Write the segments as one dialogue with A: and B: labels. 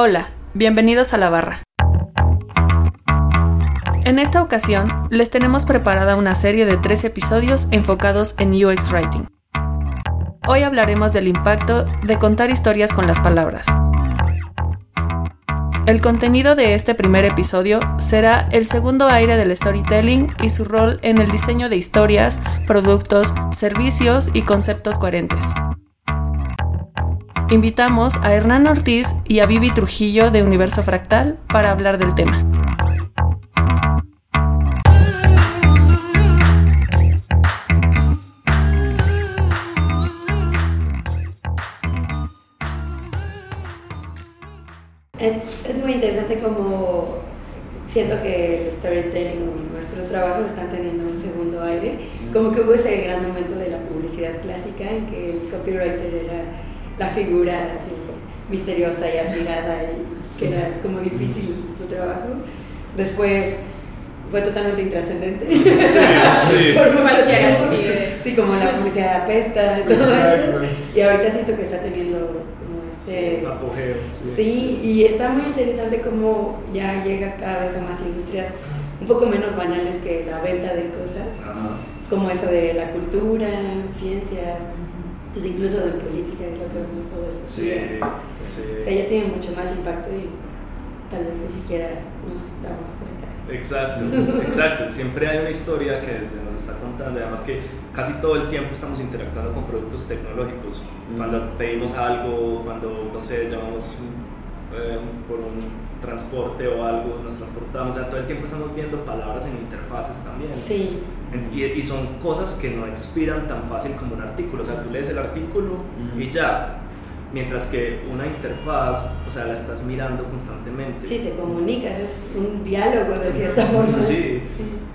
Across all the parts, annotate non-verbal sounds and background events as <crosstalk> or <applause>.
A: Hola, bienvenidos a la barra. En esta ocasión, les tenemos preparada una serie de tres episodios enfocados en UX Writing. Hoy hablaremos del impacto de contar historias con las palabras. El contenido de este primer episodio será el segundo aire del storytelling y su rol en el diseño de historias, productos, servicios y conceptos coherentes. Invitamos a Hernán Ortiz y a Vivi Trujillo de Universo Fractal para hablar del tema.
B: Es, es muy interesante como siento que el storytelling o nuestros trabajos están teniendo un segundo aire. Como que hubo ese gran momento de la publicidad clásica en que el copywriter era la figura así misteriosa y admirada y que era como difícil su trabajo. Después fue totalmente intrascendente. Sí,
C: sí. <laughs>
B: Por mucho tiempo. Sí, como la publicidad apesta y todo eso. Y ahorita siento que está teniendo como este...
C: Sí, apogeo.
B: Sí.
C: Sí.
B: y está muy interesante cómo ya llega cada vez a más industrias un poco menos banales que la venta de cosas,
C: Ajá.
B: como eso de la cultura, ciencia, pues incluso de política, es lo que vemos todos los
C: Sí,
B: días.
C: sí.
B: O sea, ya tiene mucho más impacto y tal vez ni siquiera nos damos cuenta.
C: Exacto, <laughs> exacto. Siempre hay una historia que se nos está contando. Además que casi todo el tiempo estamos interactuando con productos tecnológicos. Cuando pedimos algo, cuando, no sé, llamamos eh, por un transporte o algo, nos transportamos. O sea, todo el tiempo estamos viendo palabras en interfaces también.
B: Sí,
C: y son cosas que no expiran tan fácil como un artículo. O sea, tú lees el artículo y ya. Mientras que una interfaz, o sea, la estás mirando constantemente.
B: sí, te comunicas, es un diálogo de cierta forma.
C: Sí.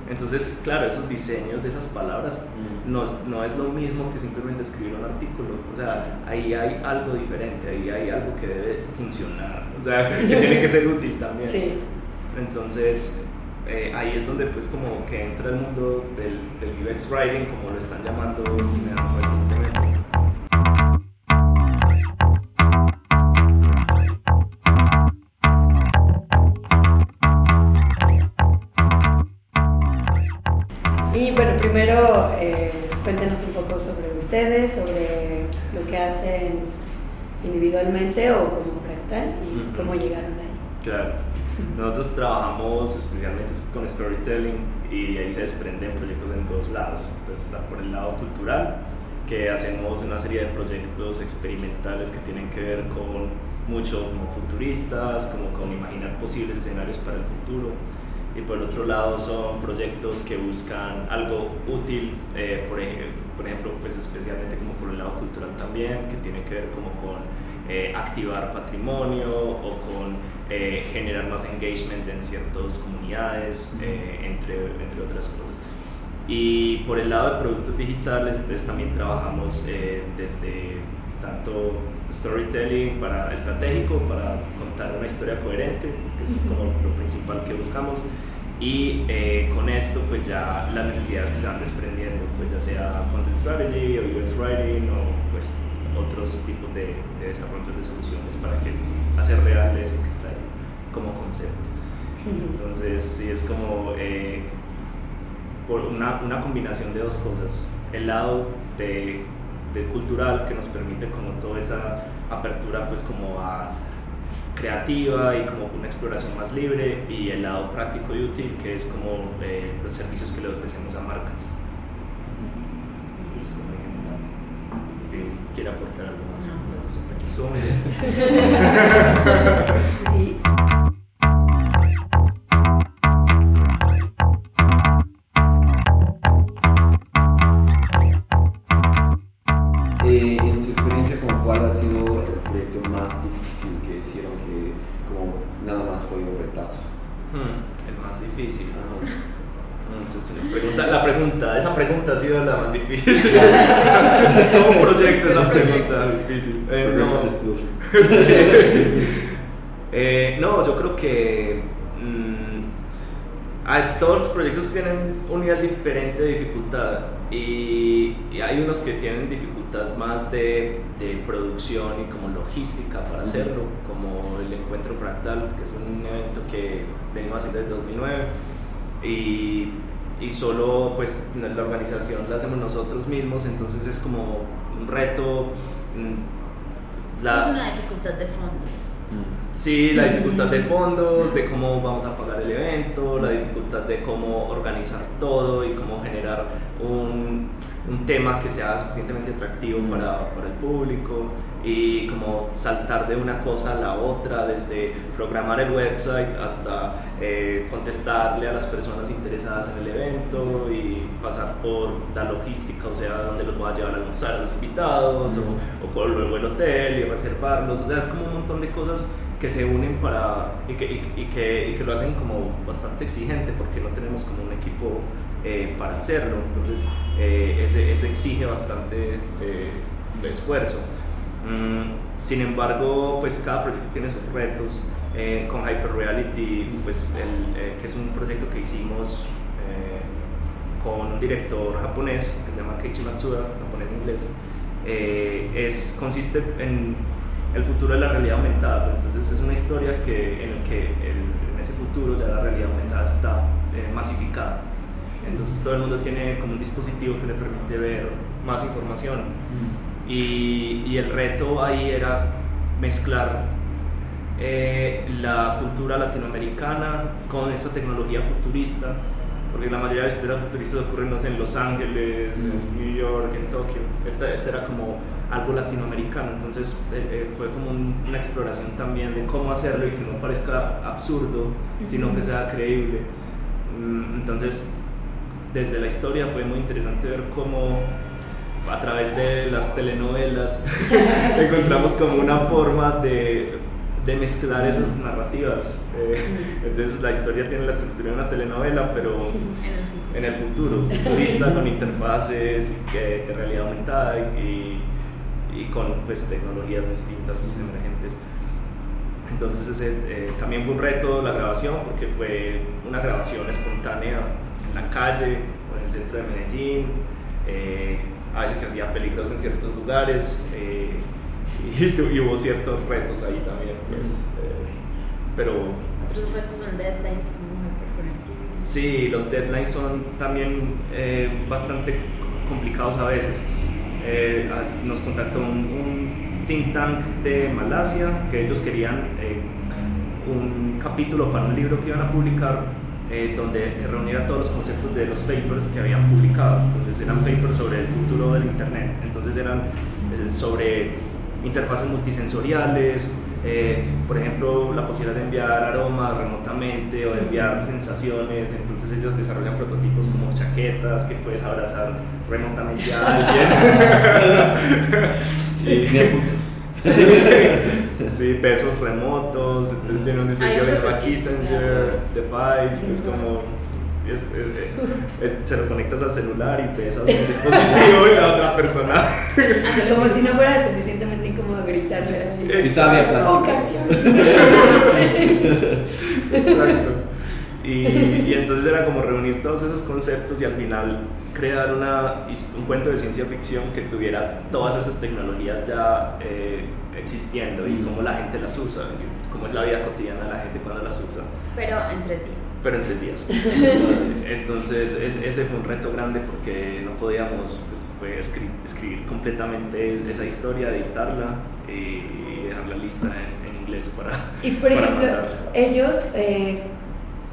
C: Entonces, claro, esos diseños de esas palabras no, es- no es lo mismo que simplemente escribir un artículo. O sea, ahí hay algo diferente, ahí hay algo que debe funcionar. O sea, <laughs> que tiene que ser útil también.
B: Sí.
C: Entonces, eh, ahí es donde pues como que entra el mundo del, del UX Writing, como lo están llamando eh, recientemente.
B: Y bueno, primero eh, cuéntenos un poco sobre ustedes, sobre lo que hacen individualmente o como fractal y cómo llegaron ahí.
C: Claro. Nosotros trabajamos especialmente con storytelling y de ahí se desprenden proyectos en dos lados. Entonces está por el lado cultural, que hacemos una serie de proyectos experimentales que tienen que ver con mucho como futuristas, como con imaginar posibles escenarios para el futuro. Y por el otro lado son proyectos que buscan algo útil, eh, por, ej- por ejemplo, pues especialmente como por el lado cultural también, que tiene que ver como con eh, activar patrimonio o con eh, generar más engagement en ciertas comunidades, eh, entre, entre otras cosas. Y por el lado de productos digitales, entonces también trabajamos eh, desde tanto storytelling para estratégico, para contar una historia coherente, que es como lo principal que buscamos. Y eh, con esto, pues ya las necesidades que se van desprendiendo, pues ya sea content strategy o UX writing o pues otros tipos de, de desarrollos de soluciones para que hacer real eso que está ahí como concepto. Entonces, sí, es como eh, por una, una combinación de dos cosas. El lado de, de cultural que nos permite como toda esa apertura pues como a creativa y como una exploración más libre y el lado práctico y útil que es como eh, los servicios que le ofrecemos a marcas. Eh, ¿Quiere aportar algo más?
B: No, súper <laughs>
D: difícil. Ajá.
C: Mm, esa es una pregunta, la pregunta, esa pregunta ha sido la más difícil. <laughs> es todo un proyecto esa pregunta difícil. Eh, no. <laughs> Eh, no, yo creo que Ah, todos los proyectos tienen un nivel diferente de dificultad y, y hay unos que tienen dificultad más de, de, producción y como logística para hacerlo, como el Encuentro Fractal, que es un evento que vengo haciendo desde 2009 y, y solo pues la organización la hacemos nosotros mismos, entonces es como un reto.
E: Mm, la, es una dificultad de fondos.
C: Sí, la dificultad de fondos, de cómo vamos a pagar el evento, la dificultad de cómo organizar todo y cómo generar un, un tema que sea suficientemente atractivo para, para, el público y como saltar de una cosa a la otra, desde programar el website hasta eh, contestarle a las personas interesadas en el evento y pasar por la logística, o sea, dónde los voy a llevar a almorzar a los invitados o, o luego el hotel y reservarlos, o sea, es como un montón de cosas que se unen para y que, y, que, y que, lo hacen como bastante exigente porque no tenemos como un equipo eh, para hacerlo, entonces eh, ese, exige bastante de, esfuerzo. Mm, sin embargo, pues cada proyecto tiene sus retos. Eh, con Hyper Reality, pues el, que es un proyecto que hicimos con un director japonés que se llama Keiichi Matsuda, japonés inglés, es, consiste en el futuro de la realidad aumentada. Entonces es una historia que, en el que en ese futuro ya la realidad aumentada está eh, masificada. Entonces todo el mundo tiene como un dispositivo que le permite ver más información. Mm. Y, y, el reto ahí era mezclar eh, la cultura latinoamericana con esa tecnología futurista porque la mayoría de las historias futuristas ocurren no sé, en Los Ángeles, en mm. New York, en Tokio. Esta, esta era como algo latinoamericano, entonces eh, eh, fue como una exploración también de cómo hacerlo y que no parezca absurdo, sino que sea creíble. Mm, entonces, desde la historia fue muy interesante ver cómo a través de las telenovelas <laughs> encontramos como una forma de de mezclar esas narrativas. Eh, entonces la historia tiene la estructura de una telenovela, pero en el futuro, futurista, con interfaces de realidad aumentada y, y, con pues, tecnologías distintas, emergentes. Entonces ese eh, también fue un reto la grabación, porque fue una grabación espontánea en la calle o en el centro de Medellín. Eh, a veces se hacía peligroso en ciertos lugares <laughs> y, hubo ciertos retos ahí también, pues. Eh, pero...
E: Otros retos son deadlines como
C: Sí, los deadlines son también eh, bastante complicados a veces. Eh, nos contactó un, think tank de Malasia que ellos querían un capítulo para un libro que iban a publicar donde que reuniera todos los conceptos de los papers que habían publicado. Entonces eran papers sobre el futuro del Internet. Entonces eran sobre interfaces multisensoriales, eh, por ejemplo, la posibilidad de enviar aromas remotamente o de enviar sensaciones. Entonces ellos desarrollan prototipos como chaquetas que puedes abrazar remotamente a alguien. <laughs> <laughs> y, <laughs> sí, pesos remotos. Entonces tiene un dispositivo de Kissinger device, que es como es, se lo conectas al celular y pesas un <laughs> dispositivo y la otra persona.
B: Como si no fuera suficientemente incómodo gritarle.
D: Y sabe a plástico.
C: Exacto. Y, y, entonces era como reunir todos esos conceptos y al final crear una, un cuento de ciencia ficción que tuviera todas esas tecnologías ya eh, existiendo y cómo la gente las usa, cómo es la vida cotidiana de la gente cuando las usa.
E: Pero en tres días.
C: Pero en tres días. <laughs> Entonces ese fue un reto grande porque no podíamos pues, escribir, completamente esa historia, editarla y dejarla lista en, inglés para...
B: Y por <laughs> ejemplo, ellos... Eh,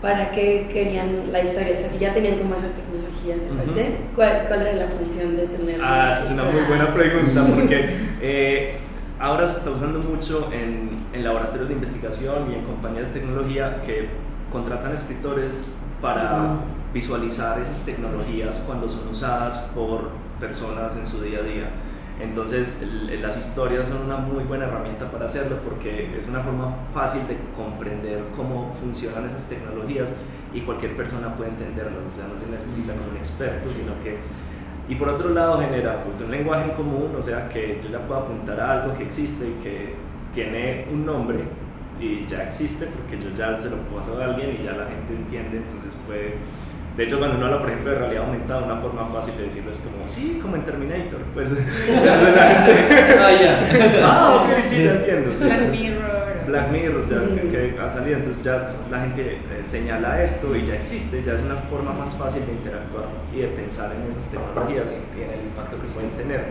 B: ¿Para qué querían la historia? O sea, si ya tenían como esas tecnologías de parte, ¿cuál, ¿cuál, era la función de tener?
C: Ah, esa es una muy buena pregunta porque <laughs> eh, ahora se está usando mucho en, en, laboratorios de investigación y en compañías de tecnología que contratan escritores para visualizar esas tecnologías cuando son usadas por personas en su día a día. Entonces las historias son una muy buena herramienta para hacerlo porque es una forma fácil de comprender cómo funcionan esas tecnologías y cualquier persona puede entenderlas, o sea, no se necesita como un experto, sino que y por otro lado genera pues, un lenguaje en común, o sea que yo ya puedo apuntar a algo que existe y que tiene un nombre y ya existe porque yo ya se lo paso a alguien y ya la gente entiende, entonces puede de hecho, cuando uno habla, por ejemplo, de realidad aumentada, una forma fácil de decirlo es como, sí, como en Terminator. Pues <laughs>
D: ah, ya.
C: ah, ok, sí, ya entiendo.
E: Black Mirror.
C: Black Mirror, ya que, ha salido. Entonces, ya la gente eh, señala esto y ya existe, ya es una forma más fácil de interactuar y de pensar en esas tecnologías y en el impacto que pueden tener.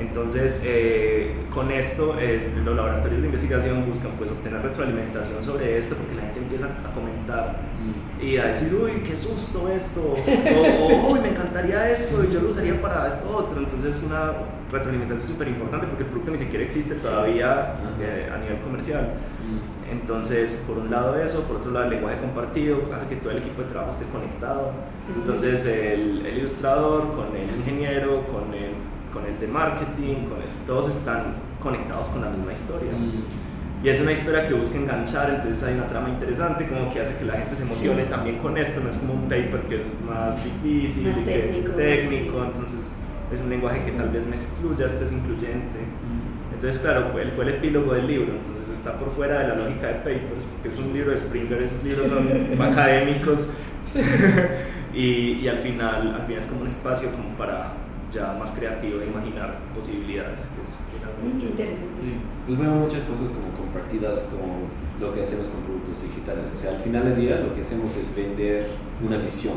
C: Entonces, eh, con esto, eh, los laboratorios de investigación buscan pues, obtener retroalimentación sobre esto porque la gente empieza a comentar mm. y a decir, uy, qué susto esto, o, uy, me encantaría esto y yo lo usaría para esto otro. Entonces, es una retroalimentación súper importante porque el producto ni siquiera existe todavía eh, a nivel comercial. Mm. Entonces, por un lado eso, por otro lado el lenguaje compartido hace que todo el equipo de trabajo esté conectado. Entonces, el, el ilustrador con el ingeniero, con el con el de marketing, con el, todos están conectados con la misma historia. Mm. Y es una historia que busca enganchar, entonces hay una trama interesante, como que hace que la gente se emocione también con esto, no es como un paper que es más difícil, técnico, técnico entonces es un lenguaje que tal vez me excluya, este es incluyente. Mm. Entonces, claro, fue, fue el epílogo del libro, entonces está por fuera de la lógica de papers, porque es un libro de Springer, esos libros son <laughs> académicos. <laughs> y, y, al final al final es como un espacio como para ya más creativo de imaginar posibilidades. Que es
B: mm, Qué interesante.
D: Pues veo muchas cosas como compartidas con lo que hacemos con productos digitales. O sea, al final del día lo que hacemos es vender una visión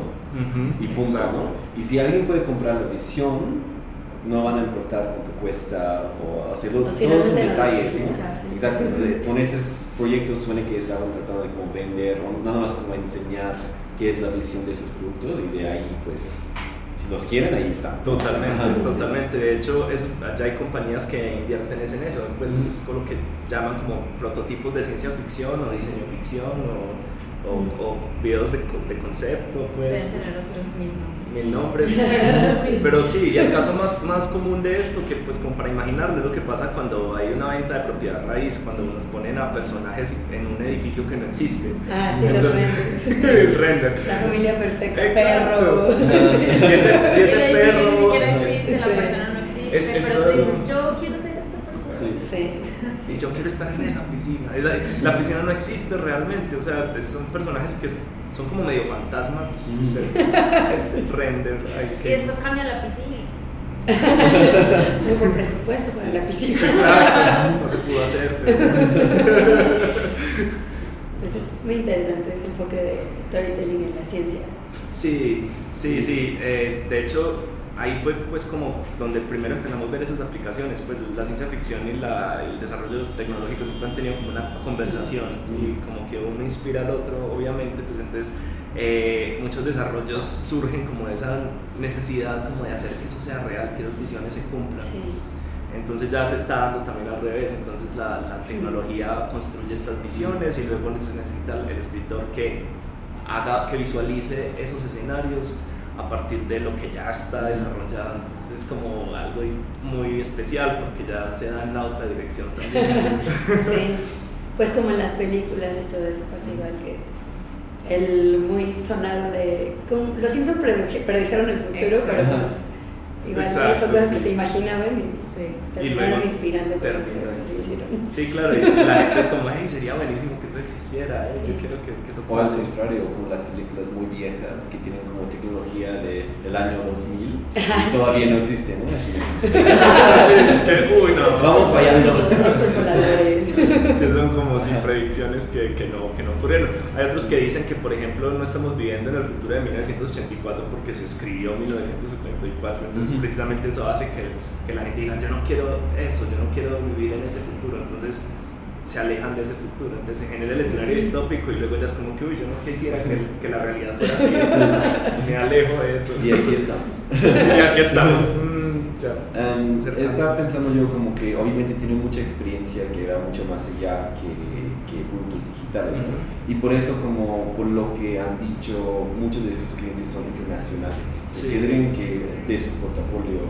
D: y punto, ¿no? Y si alguien puede comprar la visión, no van a importar cuánto cuesta o hacerlo todos los detalles. ¿no? Exacto. Con ese proyecto suene que estaban tratando de como vender o nada más como enseñar qué es la visión de esos productos y de ahí pues los quieren, ahí están.
C: Totalmente, totalmente. De hecho, es, ya hay compañías que invierten en eso. Pues es con lo que llaman como prototipos de ciencia ficción o diseño ficción o, o, o videos de, de, concepto. Pues.
E: Deben tener otros mil nombres
C: mil nombres. <laughs> Pero sí, y el caso más, más común de esto, que pues como para imaginarlo, es lo que pasa cuando hay una venta de propiedad raíz, cuando nos ponen a personajes en un edificio que no existe.
B: Ah, sí, los renders. <laughs>
C: render.
B: La familia perfecta, perro. <laughs>
C: Y ese, y ese
E: el
C: perro.
E: ni siquiera existe, la persona no existe,
C: Es-
E: pero tú dices, yo quiero ser esta persona.
B: Sí.
C: Y yo quiero estar en esa piscina. La, la piscina no existe realmente, o sea, son personajes que son como medio fantasmas
D: Mm. <laughs> <laughs>
C: render.
E: Y después cambia la piscina.
B: No <laughs> hubo presupuesto para la piscina.
C: Exacto, no se pudo hacer. pero-
B: Pues es muy interesante ese enfoque de storytelling en la ciencia.
C: Sí, sí, sí. eh, de hecho, ahí fue pues como donde primero empezamos a ver esas aplicaciones. Pues la ciencia ficción y la, el desarrollo tecnológico siempre han tenido como una conversación y como que uno inspira al otro, obviamente. Pues entonces eh, muchos desarrollos surgen como de esa necesidad como de hacer que eso sea real, que las visiones se cumplan.
B: Sí.
C: Entonces ya se está dando también al revés, entonces la, la tecnología construye estas visiones y luego se necesita el escritor que haga, que visualice esos escenarios a partir de lo que ya está desarrollado, entonces es como algo muy especial porque ya se da en la otra dirección también. <laughs>
B: Sí. Pues como en las películas y todo eso pasa igual que el muy sonado de como- los Simpsons predijeron el futuro,
E: Exacto.
B: pero pues igual
C: Exacto,
B: son cosas
C: sí.
B: que se imaginaban y
E: Sí.
B: terminaron
C: luego
B: inspirando
C: terminan, Sí, claro, y la gente es como, hey, sería buenísimo que eso existiera, eh, yo quiero que, que eso
D: O al
C: pase.
D: contrario, como las películas muy viejas que tienen como tecnología de, del año 2000 <laughs> y todavía no existe, ¿no? Así <laughs>
C: Sí, <laughs> uy, no,
D: Vamos fallando.
B: Otros voladores.
C: Sí, son como sin predicciones que, que, no, que no ocurrieron. Hay otros que dicen que, por ejemplo, no estamos viviendo en el futuro de 1984 porque se escribió 1984. Entonces, precisamente eso hace que, que la gente diga, yo no quiero eso, yo no quiero vivir en ese futuro. Entonces, se alejan de ese futuro. Entonces, se genera el escenario distópico y luego ya es como que, uy, yo no quisiera que, que la realidad fuera así. Entonces, <laughs> me alejo de eso.
D: Y aquí estamos.
C: Sí, aquí estamos. <laughs>
D: Um, estaba pensando yo como que obviamente tiene mucha experiencia que va mucho más allá que, que productos digitales ¿no?
C: Ujú.
D: y por eso como por lo que han dicho muchos de sus clientes son internacionales o sea,
C: Sí.
D: ¿qué creen que de su portafolio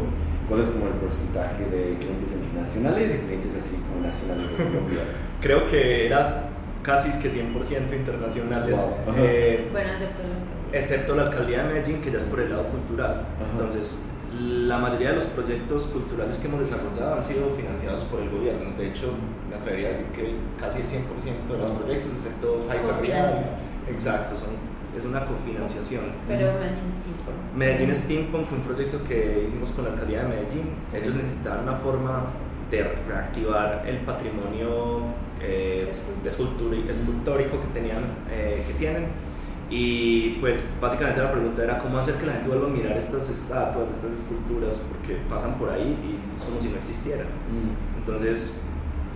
D: cuál es como el porcentaje de clientes internacionales y clientes así como nacionales de Colombia <laughs>
C: Creo que era casi que 100% internacionales.
D: Wow.
C: Eh,
E: Bueno, excepto lo
C: excepto la alcaldía de Medellín, que ya es por el lado cultural.
D: Ajá.
C: Entonces, la mayoría de los proyectos culturales que hemos desarrollado han sido financiados por el gobierno. De hecho, me atrevería a decir que casi el 100% de los proyectos, excepto. Exacto, son, es una cofinanciación.
E: Pero Medellín Steampunk.
C: Medellín Steampunk fue un proyecto que hicimos con la alcaldía de Medellín. Ellos necesitaban una forma de reactivar el patrimonio eh, escultórico que, tenían, eh, que tienen y pues básicamente la pregunta era cómo hacer que la gente vuelva a mirar estas estatuas, estas esculturas, porque pasan por ahí y es como si no existieran.
D: Mm.
C: Entonces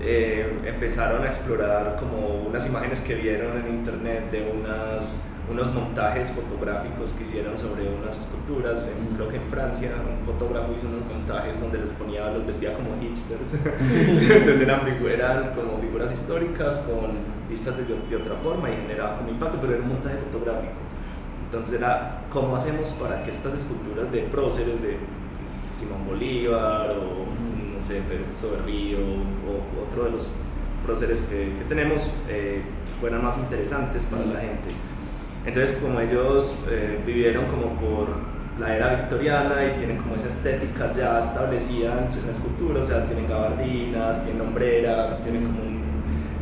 C: eh, empezaron a explorar como unas imágenes que vieron en internet de unas, unos montajes fotográficos que hicieron sobre unas esculturas, en, creo que en Francia un fotógrafo hizo unos montajes donde les ponía, los vestía como hipsters, <laughs> entonces eran, eran como figuras históricas con vistas de, de otra forma y generaba como impacto, pero era un montaje fotográfico. Entonces era cómo hacemos para que estas esculturas de próceres de Simón Bolívar o no sé, Ernesto Berrío o otro de los próceres que, que tenemos eh, fueran más interesantes para la gente. Entonces como ellos eh, vivieron como por la era victoriana y tienen como esa estética ya establecida en su escultura, o sea, tienen gabardinas, tienen hombreras, tienen como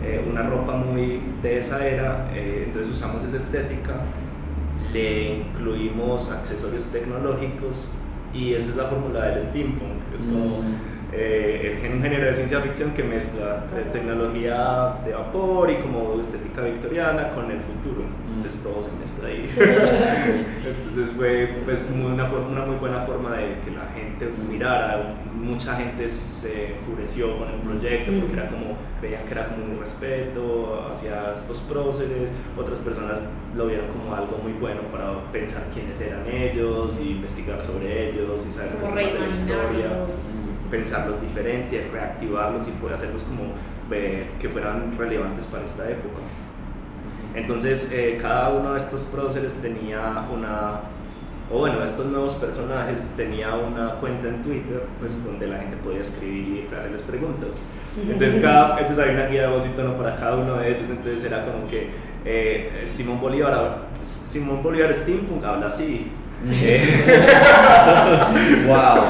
C: eh, una ropa muy de esa era, eh, entonces usamos esa estética, le incluimos accesorios tecnológicos y esa es la fórmula del steampunk,
D: Mm.
C: Eh, el un género de ciencia ficción que mezcla eh, tecnología de vapor y como estética victoriana con el futuro. Entonces todo se mezcla ahí. <laughs> Entonces fue pues, muy- una, forma- una muy buena forma de que la gente mirara. Mucha gente se enfureció con el proyecto porque era como, creían que era como un respeto hacia estos próceres. Otras personas lo vieron como algo muy bueno para pensar quiénes eran ellos y investigar sobre ellos y saber de la historia. Pensarlos diferente, reactivarlos y poder hacerlos como eh, que fueran relevantes para esta época. Entonces, eh, cada uno de estos próceres tenía una, o bueno, estos nuevos personajes tenía una cuenta en Twitter, pues donde la gente podía escribir y hacerles preguntas. Entonces, <laughs> cada, entonces había una guía de voz y tono para cada uno de ellos, entonces era como que eh, Simón Bolívar, Simón Bolívar Steampunk habla así. Eh, <laughs>
D: wow.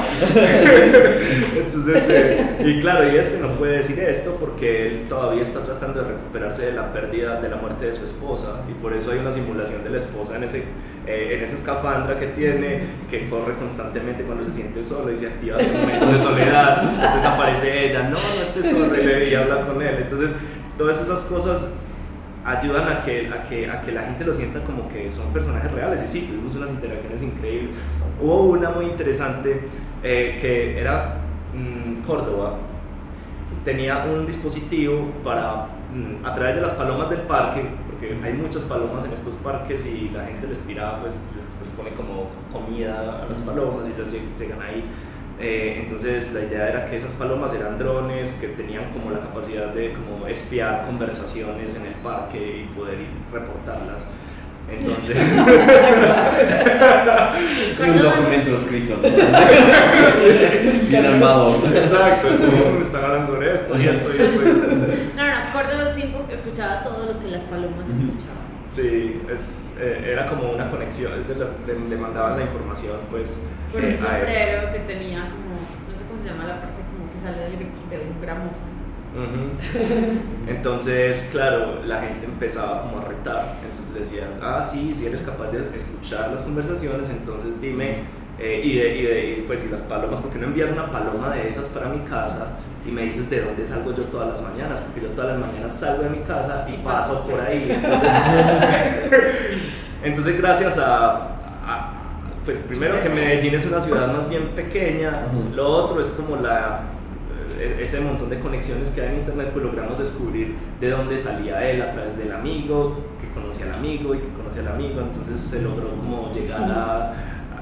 C: Entonces, eh, y claro, y este no puede decir esto porque él todavía está tratando de recuperarse de la pérdida, de la muerte de su esposa, y por eso hay una simulación de la esposa en ese, eh, en esa escafandra que tiene, que corre constantemente cuando se siente solo y se activa su momento de soledad. Entonces aparece ella, no, no estés solo, y habla con él. Entonces, todas esas cosas ayudan a que, a, que, a que la gente lo sienta como que son personajes reales. Y sí, tuvimos unas interacciones increíbles. Hubo una muy interesante eh, que era mm, Córdoba. Tenía un dispositivo para, mm, a través de las palomas del parque, porque hay muchas palomas en estos parques y la gente les tira, pues les, les pone como comida a las palomas y ellas lleg- llegan ahí. Eh, entonces la idea era que esas palomas eran drones que tenían como la capacidad de como espiar conversaciones en el parque y poder ir reportarlas. Entonces, <laughs>
D: Un documento escrito, ¿no? <laughs> Bien armado.
C: exacto, es como <laughs> me están hablando sobre esto y esto y esto. Y esto.
E: Sí,
C: es, eh, era como una conexión, es le, le mandaban la información pues
E: Por
C: eh,
E: un sombrero que tenía como, no sé cómo se llama la parte como que sale del, de un gramófono.
C: Entonces, claro, la gente empezaba como a retar. Entonces decían, ah, sí, si eres capaz de escuchar las conversaciones, entonces dime, eh, y, de, y, de, y, pues, y las palomas, ¿por qué no envías una paloma de esas para mi casa? Y me dices de dónde salgo yo todas las mañanas, porque yo todas las mañanas salgo de mi casa y
E: Y
C: paso
E: paso.
C: por ahí. Entonces, <laughs> entonces gracias a, a- pues primero que Medellín es una ciudad más bien pequeña, lo otro es como la e- ese montón de conexiones que hay en internet, pues logramos descubrir de dónde salía él a través del amigo, que conocía al amigo y que conocía al amigo, entonces se logró como llegar a-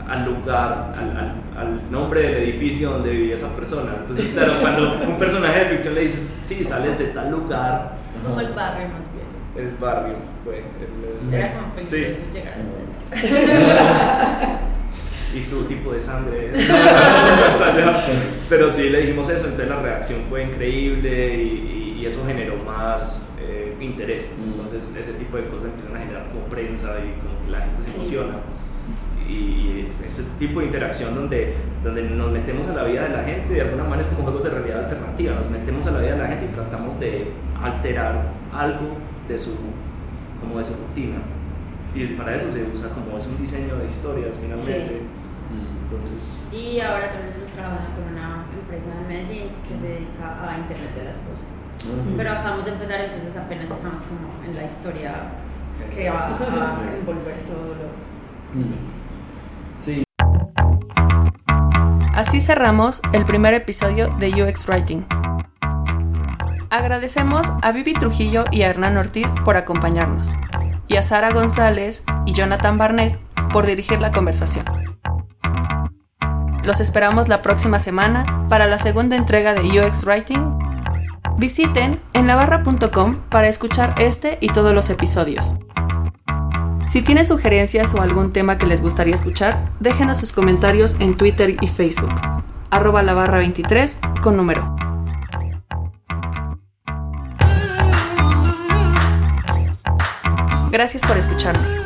C: al lugar, al, al- al nombre del edificio donde vivía esa persona. Entonces, claro, cuando un personaje de ficción le dices, sí, sales de tal lugar,
E: Como el barrio más bien.
C: el barrio, fue. el- el-
E: Era como
C: Sí.
E: peligroso llegar hasta <laughs>
C: y tu tipo de sangre <laughs> allá. Pero sí le dijimos eso, entonces la reacción fue increíble y, y- y eso generó más eh, interés.
D: Mm.
C: Entonces ese tipo de cosas empiezan a generar como prensa y como que la gente se
B: Sí.
C: emociona. Y ese tipo de interacción donde donde nos metemos a la vida de la gente, de alguna manera es como juegos de realidad alternativa, nos metemos a la vida de la gente y tratamos de alterar algo de su, como de su rutina. Y para eso se usa como es un diseño de historias finalmente. Entonces,
E: Y ahora también nosotros trabajamos con una empresa en Medellín que se dedica a Internet de las Cosas. Pero acabamos de empezar, entonces apenas estamos como en la historia que va a <laughs> envolver todo lo que sí.
D: Sí,
A: Así cerramos el primer episodio de UX Writing. Agradecemos a Vivi Trujillo y a Hernán Ortiz por acompañarnos, y a Sara González y Jonathan Barnett por dirigir la conversación. Los esperamos la próxima semana para la segunda entrega de UX Writing. Visiten enlabarra.com para escuchar este y todos los episodios. Si tienen sugerencias o algún tema que les gustaría escuchar, déjenos sus comentarios en Twitter y Facebook. Arroba la barra 23 con número. Gracias por escucharnos.